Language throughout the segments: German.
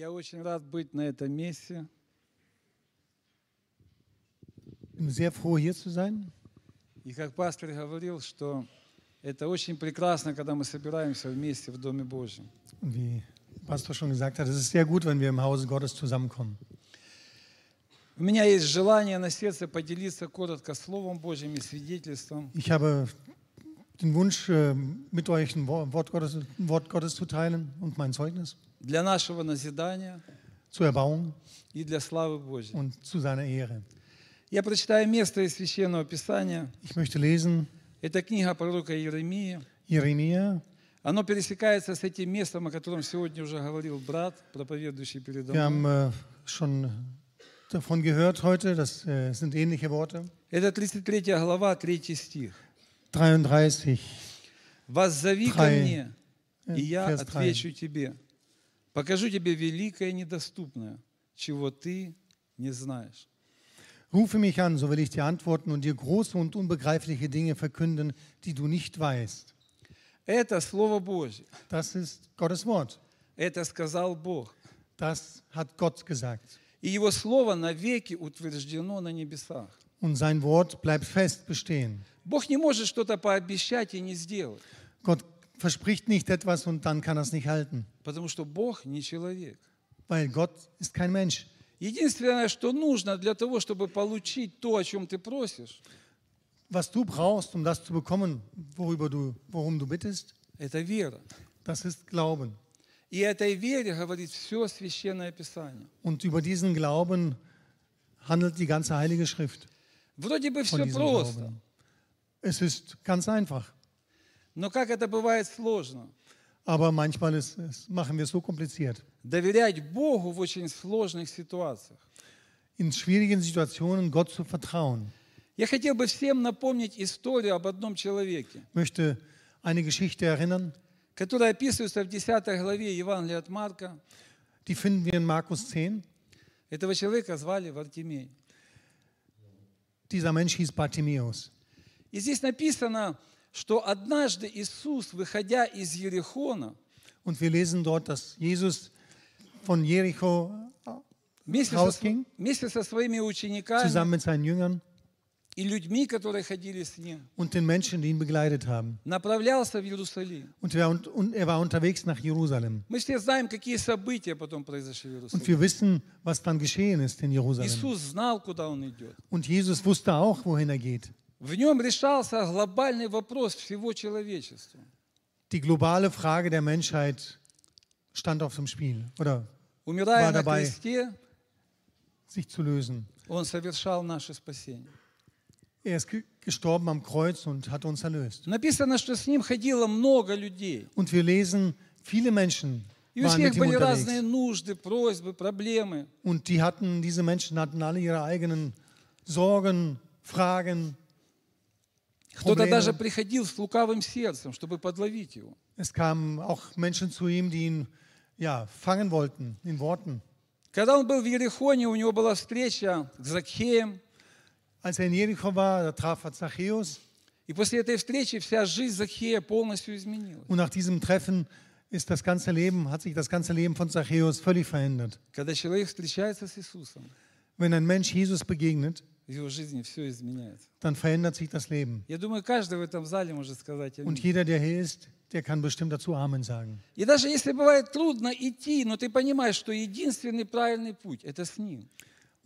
Я очень рад быть на этом месте. Bin sehr froh, hier zu sein. И как пастор говорил, что это очень прекрасно, когда мы собираемся вместе в Доме Божьем. Wie Pastor schon gesagt hat, es ist sehr gut, wenn wir im Hause Gottes zusammenkommen. У меня есть желание на сердце поделиться коротко Словом Божьим и свидетельством. Ich habe den Wunsch, äh, mit euch ein Wo- Wort Gottes, ein Wort Gottes zu teilen und mein Zeugnis для нашего назидания zur Erbauung и для славы Божьей. und zu seiner Ehre. Я прочитаю место из Священного Писания. Ich möchte lesen Это книга пророка Иеремии. Jeremia. Оно пересекается с этим местом, о котором сегодня уже говорил брат, проповедующий передо Wir мной. haben äh, schon davon gehört heute, das äh, sind ähnliche Worte. Это 33 глава, 3 стих. 33, «Воззови ко мне, äh, и я Vers 3. отвечу тебе. Покажу тебе великое и недоступное, чего ты не знаешь». Rufe mich an, so will ich dir antworten und dir große und unbegreifliche Dinge verkünden, die du nicht weißt. Это Слово Божье. Das ist Gottes Wort. Это сказал Бог. Das hat Gott gesagt. И Его Слово навеки утверждено на небесах. Und sein Wort bleibt fest bestehen. Бог не может что-то пообещать и не сделать, Gott verspricht nicht etwas und dann kann er es nicht halten, потому что Бог не человек. weil Gott ist kein Mensch. Единственное, что нужно для того, чтобы получить то, о чем ты просишь, Was du brauchst, um das zu bekommen, worüber du, worum du bittest, это вера. das ist Glauben. И этой вере говорит все Священное Писание. Und über diesen Glauben handelt die ganze Heilige Schrift. Вроде бы все просто, Glauben. Es ist ganz einfach, но как это бывает сложно. aber manchmal ist, es, machen wir es so kompliziert. Доверять Богу в очень сложных ситуациях. In schwierigen Situationen Gott zu vertrauen. Я хотел бы всем напомнить историю об одном человеке, möchte eine Geschichte erinnern, которая описывается в 10 главе Евангелия от Марка. die finden wir in Markus 10. Этого человека звали Вартимей. Dieser Mensch hieß Bartimäus. И здесь написано, что однажды Иисус, выходя из Ерехона, Und wir lesen dort, dass Jesus von Jericho вместе со, Раускинг. вместе со своими учениками zusammen mit seinen Jüngern und den Menschen, die ihn begleitet haben. направлялся в Иерусалим. Und er, und, und er war unterwegs nach Jerusalem. Мы все знаем, какие события потом произошли в Und Иерусалиме. wir wissen, was dann geschehen ist in Jerusalem. Иисус знал, куда он идет. Und Jesus wusste auch, wohin er geht. В нем решался глобальный вопрос всего человечества. Die globale Frage der Menschheit stand auf dem Spiel oder Умирая War на dabei. кресте, sich zu lösen. он совершал наше спасение. Er ist ge- gestorben am Kreuz und hat uns erlöst. Написано, что с ним ходило много людей. Und wir lesen, viele Menschen И у waren всех mit ihm были разные unterwegs. нужды, просьбы, проблемы. Und die hatten, diese Menschen hatten alle ihre eigenen Sorgen, Fragen. Кто-то Проблемы. даже приходил с лукавым сердцем, чтобы подловить его. Es kamen auch Menschen zu ihm, die ihn ja, fangen wollten in Worten. Когда он был в Ерехоне, у него была встреча с Закхеем. Als er in Jericho war, da traf er Zachäus. И после этой встречи вся жизнь Закхея полностью изменилась. Und nach diesem Treffen ist das ganze Leben, hat sich das ganze Leben von Zachäus völlig verändert. Когда человек встречается с Иисусом, Wenn ein Mensch Jesus begegnet, в его жизни все изменяется. dann verändert sich das Leben. Я думаю, каждый в этом зале может сказать Und аминь. jeder, der hier ist, der kann bestimmt dazu Amen sagen. И даже если бывает трудно идти, но ты понимаешь, что единственный правильный путь – это с Ним.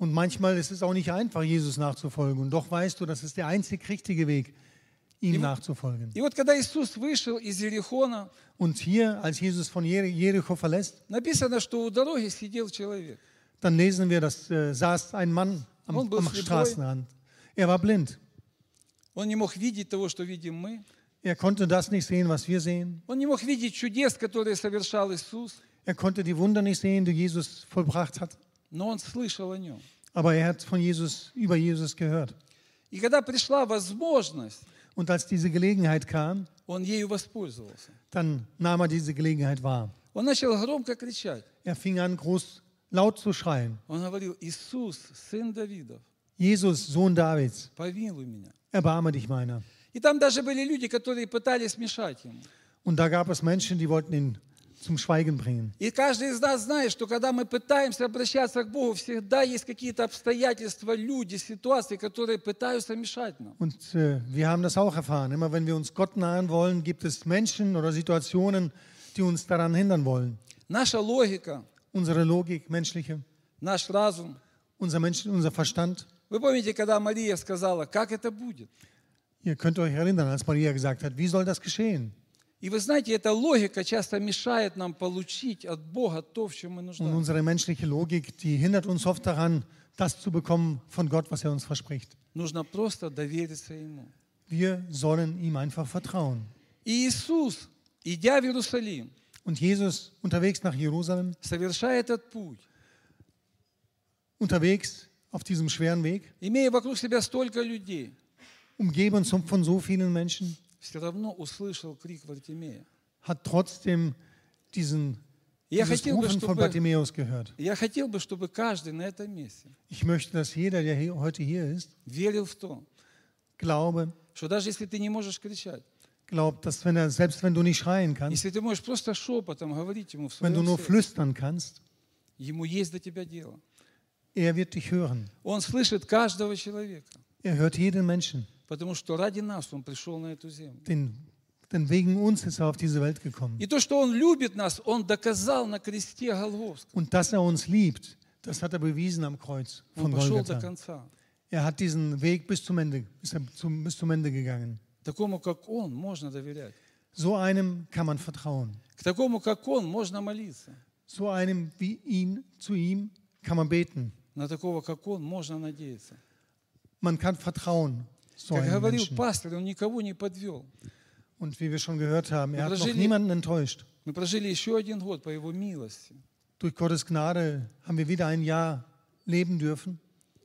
Und manchmal ist es auch nicht einfach, Jesus nachzufolgen. Und doch weißt du, das ist der einzig richtige Weg, ihm nachzufolgen. И вот когда Иисус вышел из Ерехона, Und hier, als Jesus von Jer- Jericho verlässt, написано, что у дороги сидел человек. dann lesen wir, dass äh, saß ein Mann am, Und am слепой. Straßenrand. Er war blind. Он не мог видеть того, что видим мы. Er konnte das nicht sehen, was wir sehen. Он не мог видеть чудес, которые совершал Иисус, Er konnte die Wunder nicht sehen, die Jesus vollbracht hat. но он слышал о Нем. Aber er hat von Jesus, über Jesus gehört. И когда пришла возможность, Und als diese Gelegenheit kam, он ею воспользовался. dann nahm er diese Gelegenheit wahr. Он начал громко кричать. Er fing an, groß laut zu schreien. Он говорил, Иисус, сын Давидов, Jesus, Sohn Davids, помилуй меня. erbarme dich meiner. И там даже были люди, которые пытались мешать ему. Und da gab es Menschen, die wollten ihn zum Schweigen bringen. И каждый из нас знает, что когда мы пытаемся обращаться к Богу, всегда есть какие-то обстоятельства, люди, ситуации, которые пытаются мешать нам. Und äh, wir haben das auch erfahren. Immer wenn wir uns Gott nahen wollen, gibt es Menschen oder Situationen, die uns daran hindern wollen. Наша логика, Unsere Logik, menschliche, наш разум. unser, Mensch, unser Verstand. Вы помните, когда Мария сказала, как это будет? Ihr könnt euch erinnern, als Maria gesagt hat, wie soll das geschehen? И вы знаете, эта логика часто мешает нам получить от Бога то, в чем мы Und нуждаемся. unsere menschliche Logik, die hindert uns oft daran, das zu bekommen von Gott, was er uns verspricht. Нужно просто довериться Ему. Wir sollen ihm einfach vertrauen. И Иисус, идя в Иерусалим, Und Jesus unterwegs nach Jerusalem, совершая этот путь, unterwegs auf diesem schweren Weg, имея вокруг себя столько людей, umgeben von von so vielen Menschen, все равно услышал крик Вартимея. hat trotzdem diesen, Я хотел, бы, чтобы, я хотел бы, чтобы каждый на этом месте Ich möchte, dass jeder, der hier, heute hier ist, верил в то, glaube, что даже если ты не можешь кричать, glaubt, dass wenn er, selbst wenn du nicht schreien kannst, если ты можешь просто шепотом говорить Ему в wenn du nur flüstern kannst, Ему есть до тебя дело. er wird dich hören. Он слышит каждого человека, Er hört jeden Menschen. потому что ради нас Он пришел на эту землю. Denn, denn wegen uns ist er auf diese Welt gekommen. И то, что Он любит нас, Он доказал на кресте Голгофском. Und dass er uns liebt, das hat er bewiesen am Kreuz Он von пошел до Golgatha. конца. Er hat diesen Weg bis zum Ende, ist er zum, bis zum Ende gegangen. Такому, как Он, можно доверять. So einem kann man vertrauen. К такому, как Он, можно молиться. So einem wie ihn, zu ihm kann man beten. На такого, как Он, можно надеяться. Man kann vertrauen. So Как einem говорил Menschen. пастор, Он никого не подвел. Und wie wir schon gehört haben, er hat noch Прожили- niemanden enttäuscht. Мы прожили еще один год по Его милости. Durch Gottes Gnade haben wir wieder ein Jahr leben dürfen.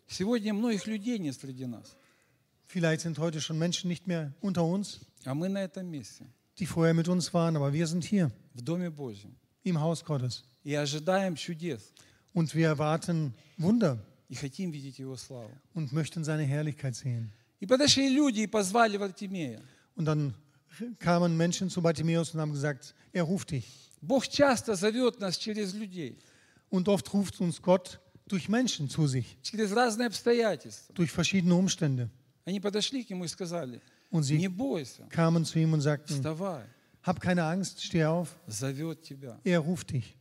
Сегодня многих людей нет среди нас, Vielleicht sind heute schon Menschen nicht mehr unter uns, а мы на этом месте, die vorher mit uns waren, aber wir sind hier в Доме Божьем, im Haus Gottes. и ожидаем чудес, Und wir erwarten Wunder и хотим видеть Его славу. und möchten seine Herrlichkeit sehen. И подошли люди и позвали Вартимея. Und dann kamen Menschen zu Bartimäus und haben gesagt, er ruft dich. Бог часто зовет нас через людей, Und oft ruft uns Gott durch Menschen zu sich, через разные обстоятельства. durch verschiedene Umstände. Они подошли к нему и сказали, Und не sie бойся, kamen zu ihm und sagten, вставай, hab keine Angst, steh auf, зовет тебя. er ruft dich.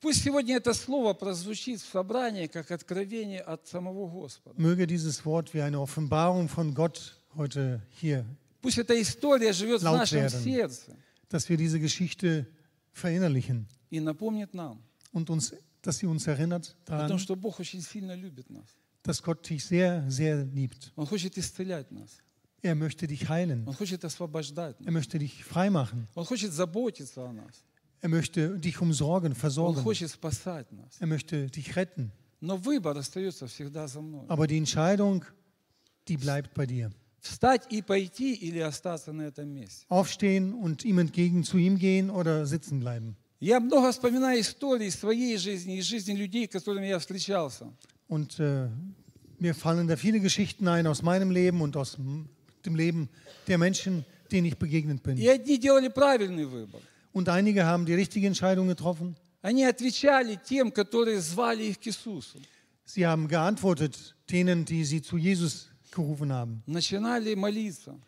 Пусть сегодня это слово прозвучит в собрании, как откровение от самого Господа. Möge dieses Wort wie eine Offenbarung von Gott heute hier, Пусть эта история живет в Laut нашем werden. сердце dass wir diese Geschichte verinnerlichen и напомнит нам und uns, dass sie uns erinnert о том, daran, что Бог очень сильно любит нас. dass Gott dich sehr, sehr liebt. Он хочет исцелять нас. Er möchte dich heilen. Он хочет освобождать Er нас. möchte dich freimachen. Он хочет заботиться о нас. Er möchte dich umsorgen, Он versorgen. хочет спасать нас. Er möchte dich retten. Но выбор остается всегда за мной. Aber die Entscheidung, die bleibt bei dir. Встать и пойти или остаться на этом месте. Aufstehen und ihm entgegen zu ihm gehen oder sitzen bleiben. Я много вспоминаю истории своей жизни и жизни людей, с которыми я встречался. Und äh, mir fallen da viele Geschichten ein aus meinem Leben und aus m- dem Leben der Menschen, denen ich begegnet И bin. одни делали правильный выбор. Und einige haben die richtige Entscheidung getroffen. Они отвечали тем, которые звали их к Иисусу. Sie haben geantwortet denen, die sie zu Jesus gerufen haben, Начинали молиться,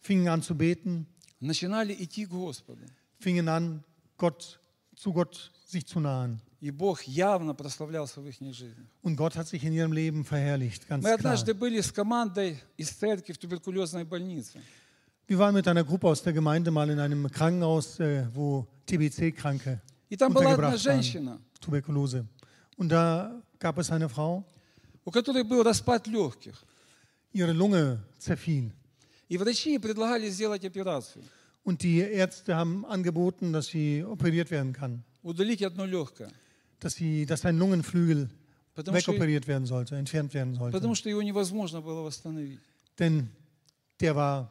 fingen an zu beten, начинали идти к Господу. fingen an, Gott, zu Gott sich zu nahen. И Бог явно прославлялся в их жизни. Und Gott hat sich in ihrem Leben verherrlicht, ganz Мы klar. однажды были с командой из церкви в туберкулезной больнице. Wir waren mit einer Gruppe aus der Gemeinde mal in einem Krankenhaus, äh, wo TBC-Kranke И там была одна untergebracht waren, женщина, Tuberkulose. Und da gab es eine Frau, у которой был распад легких. ihre Lunge zerfiel. И врачи ей предлагали сделать операцию, Und die Ärzte haben angeboten, dass sie operiert werden kann, удалить одно легкое. dass, sie, dass ein Lungenflügel Потому что, wegoperiert werden sollte, entfernt werden sollte. потому что его невозможно было восстановить. Denn der war,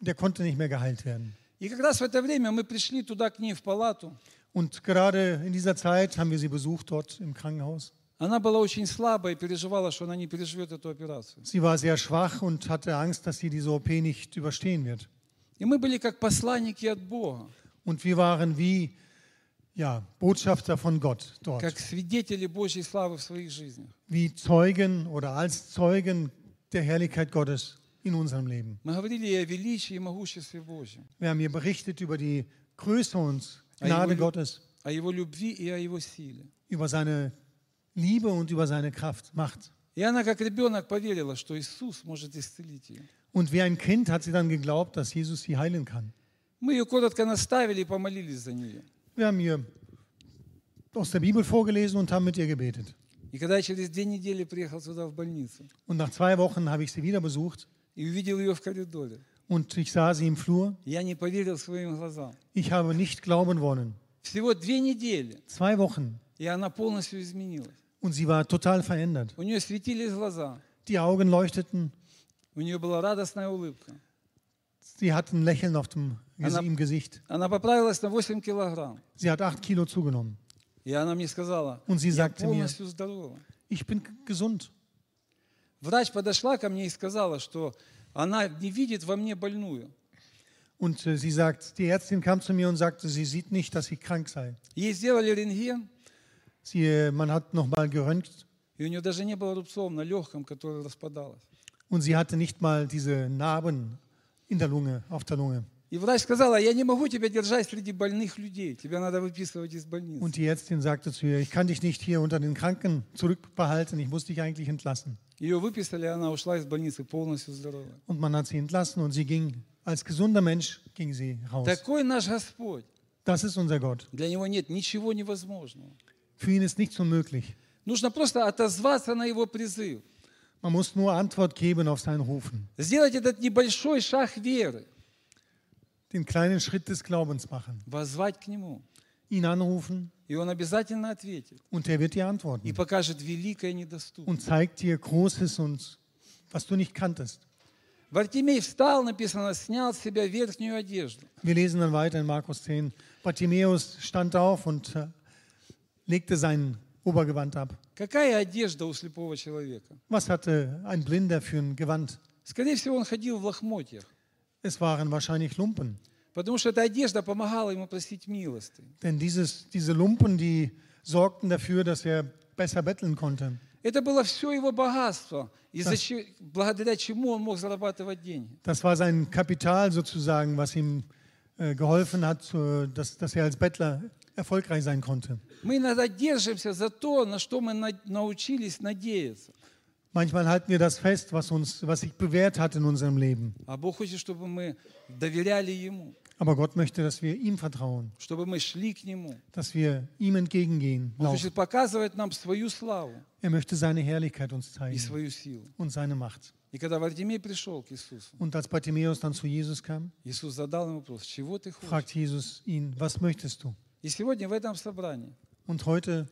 der konnte nicht mehr geheilt werden. И как раз в это время мы пришли туда к ней в палату. Und gerade in dieser Zeit haben wir sie besucht dort im Krankenhaus. Она была очень слабая и переживала, что она не переживет эту операцию. Sie war sehr schwach und hatte Angst, dass sie diese OP nicht überstehen wird. И мы были как посланники от Бога. Und wir waren wie ja, Botschafter von Gott dort. как свидетели Божьей славы в своих жизнях. Wie Zeugen oder als Zeugen der Herrlichkeit Gottes in unserem Leben. Wir haben hier berichtet über die Größe und Gnade Gottes, über seine Liebe und über seine Kraft, Macht. Und wie ein Kind hat sie dann geglaubt, dass Jesus sie heilen kann. Wir haben ihr aus der Bibel vorgelesen und haben mit ihr gebetet. Und nach zwei Wochen habe ich sie wieder besucht. и увидел ее в коридоре, und ich sah sie im Flur. я не поверил своим глазам. Ich habe nicht glauben wollen. Всего две недели, Zwei Wochen и она полностью изменилась. und sie war total verändert. У нее светились глаза, Die Augen leuchteten, у нее была радостная улыбка. sie hat ein Lächeln auf dem, Она- im Gesicht. Она поправилась на 8 килограмм. Sie hat acht Kilo zugenommen. И она мне сказала, Und sie я sagte mir, полностью здорова. ich bin gesund. Врач подошла ко мне и сказала, что она не видит во мне больную. Und äh, sie sagt, die Ärztin kam zu mir und sagte, sie sieht nicht, dass ich krank sei. Ей сделали рентген, Sie, äh, man hat nochmal geröntgt и у нее даже не было рубцов на легком, которое распадалось. und sie hatte nicht mal diese Narben in der Lunge, auf der Lunge. И врач сказала, я не могу тебя держать среди больных людей, тебя надо выписывать из больницы. Und die Ärztin sagte zu ihr, ich kann dich nicht hier unter den Kranken zurückbehalten, ich muss dich eigentlich entlassen. Ее выписали, она ушла из больницы полностью здоровая. Und man hat sie entlassen und sie ging, als gesunder Mensch ging sie raus. Такой наш Господь. Das ist unser Gott. Для Него нет ничего невозможного. Für ihn ist nichts unmöglich. Нужно просто отозваться на Его призыв. Man muss nur Antwort geben auf sein Rufen. Сделать этот небольшой шаг веры. Den kleinen Schritt des Glaubens machen. Воззвать к Нему. Ihn anrufen И Он обязательно ответит. und er wird dir И antworten. покажет великое недоступное. Und zeigt dir Großes und was du nicht kanntest. Вартимей встал, написано, снял с себя верхнюю одежду. Wir lesen dann weiter in Markus 10. Bartimäus stand auf und äh, legte sein Obergewand ab. Какая одежда у слепого человека? Was hatte ein Blinder für ein Gewand? Скорее всего, он ходил в лохмотьях, Es waren wahrscheinlich Lumpen. Потому что эта одежда помогала ему просить милости. Denn dieses, diese Lumpen, die sorgten dafür, dass er besser betteln konnte. Это было все его богатство, из-за че- благодаря чему он мог зарабатывать деньги. Das war sein Kapital sozusagen, was ihm äh, geholfen hat, äh, dass, dass er als Bettler erfolgreich sein konnte. Мы иногда держимся за то, на что мы на- научились надеяться. Manchmal halten wir das fest, was, uns, was sich bewährt hat in unserem Leben. А Бог хочет, чтобы мы доверяли Ему, Aber Gott möchte, dass wir ihm vertrauen, чтобы мы шли к Нему. dass wir ihm entgegengehen. Он Laufen. хочет показывать нам свою славу Er möchte seine Herrlichkeit uns и zeigen свою силу. und seine Macht. И когда Вардимей пришел к Иисусу, Und als Bartimäus dann zu Jesus kam, Иисус задал ему вопрос, чего ты хочешь? fragt Jesus ihn, was möchtest du? И сегодня в этом собрании Und heute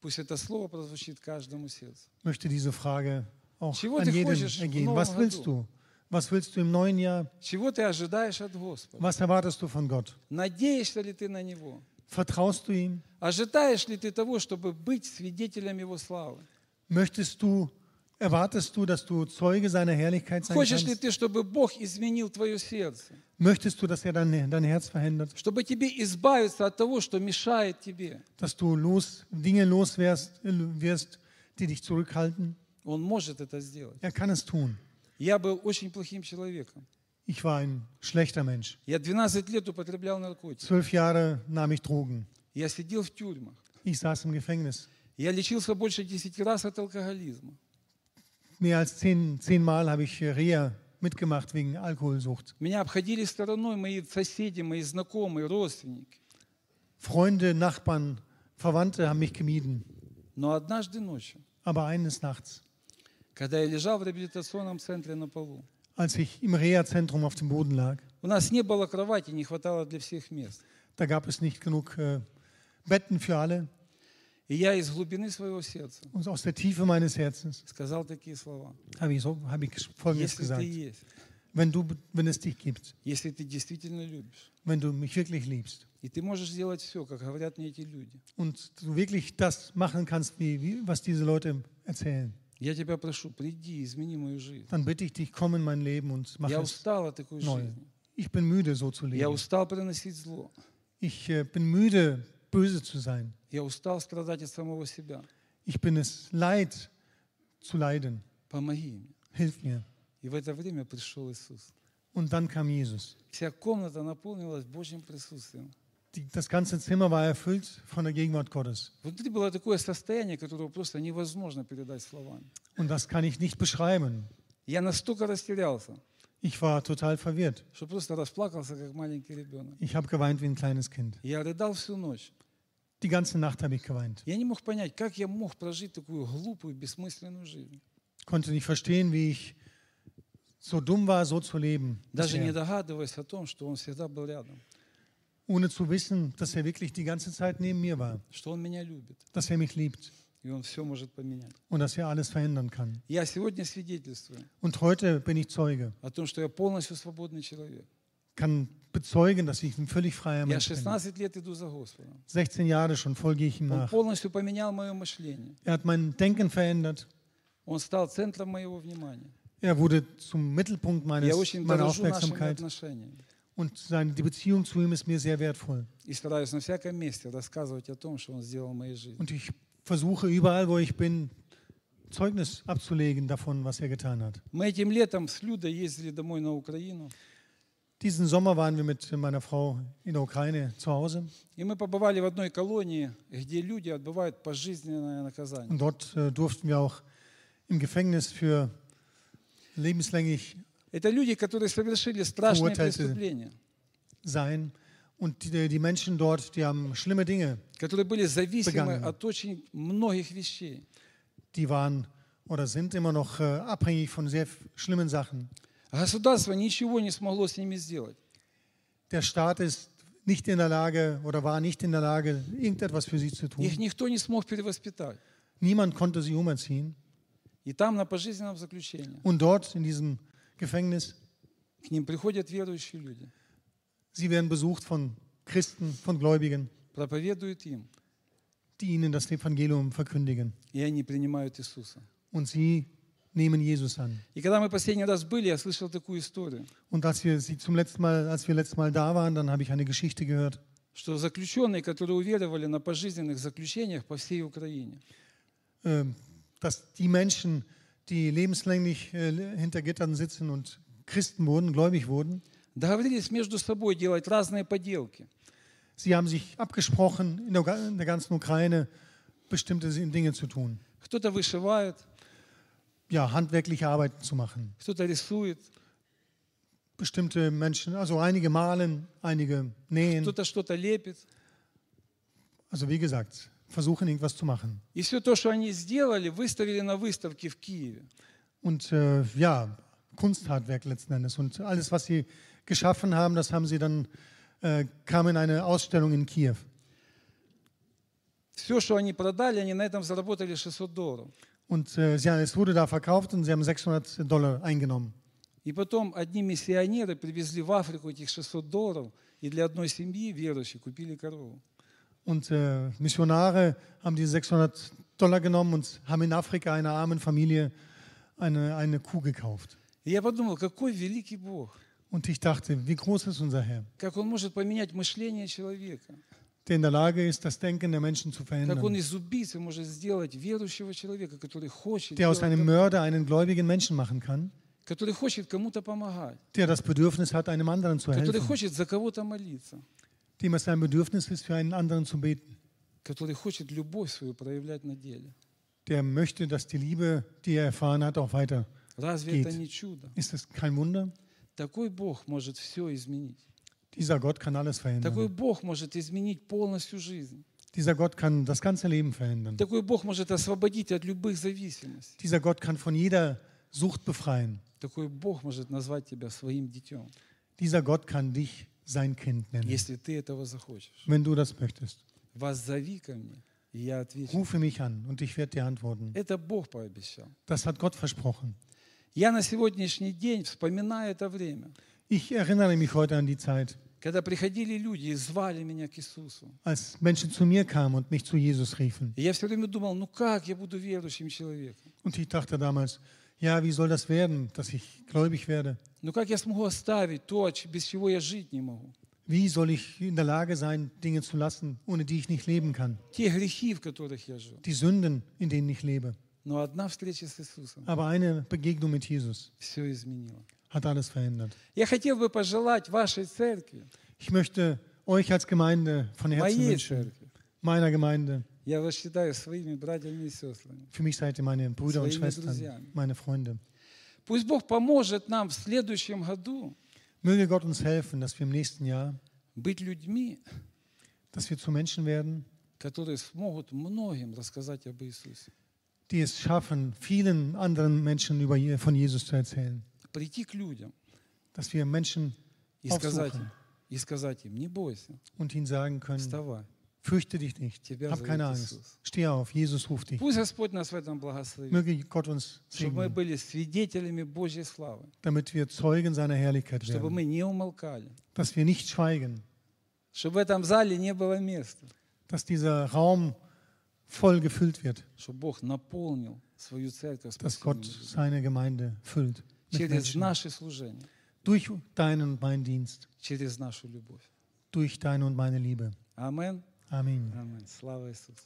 пусть это слово прозвучит каждому сердцу. möchte diese Frage auch Чего an ты jeden хочешь в ergehen. новом Was willst году? du? Was willst du im neuen Jahr? Чего ты ожидаешь от Господа? Was erwartest du von Gott? Надеешься ли ты на Него? Vertraust du ihm? Ожидаешь ли ты того, чтобы быть свидетелем Его славы? Möchtest du, erwartest du, dass du Zeuge seiner Herrlichkeit sein Хочешь ли kannst? ты, чтобы Бог изменил твое сердце? Möchtest du, dass er dein, dein Herz verändert? Чтобы тебе избавиться от того, что мешает тебе? Dass du los, Dinge loswirst, wirst, die dich zurückhalten? Он может это сделать. Er kann es tun. Я был очень плохим человеком. Ich war ein schlechter Mensch. Я 12 лет употреблял наркотики. Zwölf Jahre nahm ich Drogen. Я сидел в тюрьмах. Ich saß im Gefängnis. Я лечился больше 10 раз от алкоголизма. Mehr als zehn, zehnmal habe ich äh, Reha mitgemacht wegen Alkoholsucht. Меня обходили стороной мои соседи, мои знакомые, родственники. Freunde, Nachbarn, Verwandte haben mich gemieden. Но однажды ночью, Aber eines Nachts, als ich im Reha-Zentrum auf dem Boden lag. Da gab es nicht genug äh, Betten für alle. Und aus der Tiefe meines Herzens habe ich, so, hab ich Folgendes gesagt. Wenn, du, wenn es dich gibt, wenn du mich wirklich liebst, und du wirklich das machen kannst, wie, wie, was diese Leute erzählen, я тебя прошу, приди, измени мою жизнь. dann bitte ich dich, komm in mein Leben und mach Я es устал от такой neu. жизни. Ich bin müde, so zu Я leben. устал приносить зло. Ich äh, bin müde, böse zu sein. Я устал страдать от самого себя. Ich bin es leid zu leiden. Помоги мне. Hilf mir. И в это время пришел Иисус. Und dann kam Jesus. Вся комната наполнилась Божьим присутствием. Die, das ganze Zimmer war erfüllt von der Gegenwart Gottes. Внутри было такое состояние, которое просто невозможно передать словами. Und das kann ich nicht beschreiben. Я настолько растерялся, Ich war total verwirrt. что просто расплакался, как маленький ребенок. Ich habe geweint wie ein kleines Kind. Я рыдал всю ночь. Die ganze Nacht habe ich geweint. Я не мог понять, как я мог прожить такую глупую, бессмысленную жизнь. Konnte nicht verstehen, wie ich so dumm war, so zu leben. Даже не bisher. догадываясь о том, что Он всегда был рядом, ohne zu wissen, dass er wirklich die ganze Zeit neben mir war. Dass er mich liebt. Und dass er alles verändern kann. Und heute bin ich Zeuge. Kann bezeugen, dass ich ein völlig freier Mensch bin. 16 Jahre schon folge ich ihm nach. Er hat mein Denken verändert. Er wurde zum Mittelpunkt meines, meiner Aufmerksamkeit. Und seine, die Beziehung zu ihm ist mir sehr wertvoll. Und ich versuche überall, wo ich bin, Zeugnis abzulegen davon, was er getan hat. Diesen Sommer waren wir mit meiner Frau in der Ukraine zu Hause. Und dort äh, durften wir auch im Gefängnis für lebenslänglich Это люди, которые совершили страшные Verurteilte. преступления, sein. Und die, die Menschen dort, die haben schlimme Dinge, которые были зависимы Begangen. от очень многих вещей. die waren oder sind immer noch äh, abhängig von sehr f- schlimmen Sachen. А государство ничего не смогло с ними сделать. Der Staat ist nicht in der Lage oder war nicht in der Lage, irgendetwas für sie zu Их tun. никто не смог перевоспитать. Niemand konnte sie umerziehen. И там на пожизненном заключении Und dort in diesem Gefängnis, к ним приходят верующие люди, sie werden besucht von Christen, von Gläubigen, проповедуют им, die ihnen das Evangelium verkündigen. и они принимают Иисуса. Und sie nehmen Jesus an. И когда мы последний раз были, я слышал такую историю, Und als wir sie zum letzten Mal, als wir letztes Mal da waren, dann habe ich eine Geschichte gehört, что заключенные, которые уверовали на пожизненных заключениях по всей Украине, äh, dass die Menschen, die lebenslänglich äh, hinter Gittern sitzen und Christen wurden, gläubig wurden, договорились между собой делать разные поделки. sie haben sich abgesprochen, in der, ga- in der ganzen Ukraine bestimmte Dinge zu tun. Кто-то вышивает, Ja, handwerkliche Arbeiten zu machen. кто-то рисует, Bestimmte Menschen, also einige malen, einige nähen. кто-то что-то лепит. Also wie gesagt, versuchen irgendwas zu machen. И все то, что они сделали, выставили на выставке в Киеве. Und äh, ja, Kunsthandwerk letzten Endes. Und alles, was sie geschaffen haben, das haben sie dann, äh, kam in eine Ausstellung in Kiew. Все, что они продали, они на этом заработали 600 долларов. Und äh, ja, es wurde da verkauft und sie haben 600 Dollar eingenommen. И потом одни миссионеры привезли в Африку этих 600 долларов, и для одной семьи верующей купили корову. Und äh, Missionare haben diese 600 Dollar genommen und haben in Afrika einer armen Familie eine, eine Kuh gekauft. И я подумал, какой великий Бог, Und ich dachte, wie groß ist unser Herr, как Он может поменять мышление человека, der in der Lage ist, das Denken der Menschen zu как Он verändern. из убийцы может сделать верующего человека, который хочет, Der aus делать einem добро, Mörder einen gläubigen Menschen machen kann, который хочет кому-то помогать, der das Bedürfnis hat, einem anderen zu который helfen, хочет за кого-то молиться, dem es ein Bedürfnis ist, für einen anderen zu beten, который хочет любовь свою проявлять на деле. der möchte, dass die Liebe, die er erfahren hat, auch weiter. Разве Geht. это не чудо? Ist das kein Wunder? Такой Бог может все изменить. Dieser Gott kann alles Такой verändern. Бог может изменить полностью жизнь. Dieser Gott kann das ganze Leben verändern. Такой Бог может освободить от любых зависимостей. Dieser Gott kann von jeder Sucht befreien. Такой Бог может назвать тебя своим детем, Dieser Gott kann dich sein Kind nennen, если ты этого захочешь. wenn du das möchtest. Воззови ко мне, и я отвечу. Rufe mich an und ich werde dir antworten. Это Бог пообещал. Das hat Gott versprochen. Я на сегодняшний день вспоминаю это время, Ich erinnere mich heute an die Zeit, когда приходили люди и звали меня к Иисусу. als Menschen zu mir kamen und mich zu Jesus riefen. И я все время думал, ну как я буду верующим человеком? Und ich dachte damals, ja, wie soll das werden, dass ich gläubig werde? Ну как я смогу оставить то, ч- без чего я жить не могу? Wie soll ich in der Lage sein, Dinge zu lassen, ohne die ich nicht leben kann? Те грехи, в которых я жил. Die Sünden, in denen ich lebe. Но одна встреча с Иисусом Aber eine Begegnung mit Jesus все изменила. hat alles verändert. Я хотел бы пожелать вашей церкви, Ich möchte euch als Gemeinde von Herzen моей wünschen, церкви, meiner Gemeinde, für mich seid ihr meine Brüder und Schwestern, meine Freunde. Möge Gott uns helfen, dass wir im nächsten Jahr, dass wir zu Menschen werden, die es schaffen, vielen anderen Menschen von Jesus zu erzählen. Dass wir Menschen aufsuchen. Und ihnen sagen können, Fürchte dich nicht. Hab keine Angst. Steh auf. Jesus ruft dich. Möge Gott uns segnen, damit wir Zeugen seiner Herrlichkeit werden. Dass wir nicht schweigen. Dass dieser Raum voll gefüllt wird. Dass Gott seine Gemeinde füllt. Durch deinen und meinen Dienst. Durch deine und meine Liebe. Amen. Amen. Amen. Слава Иисусу.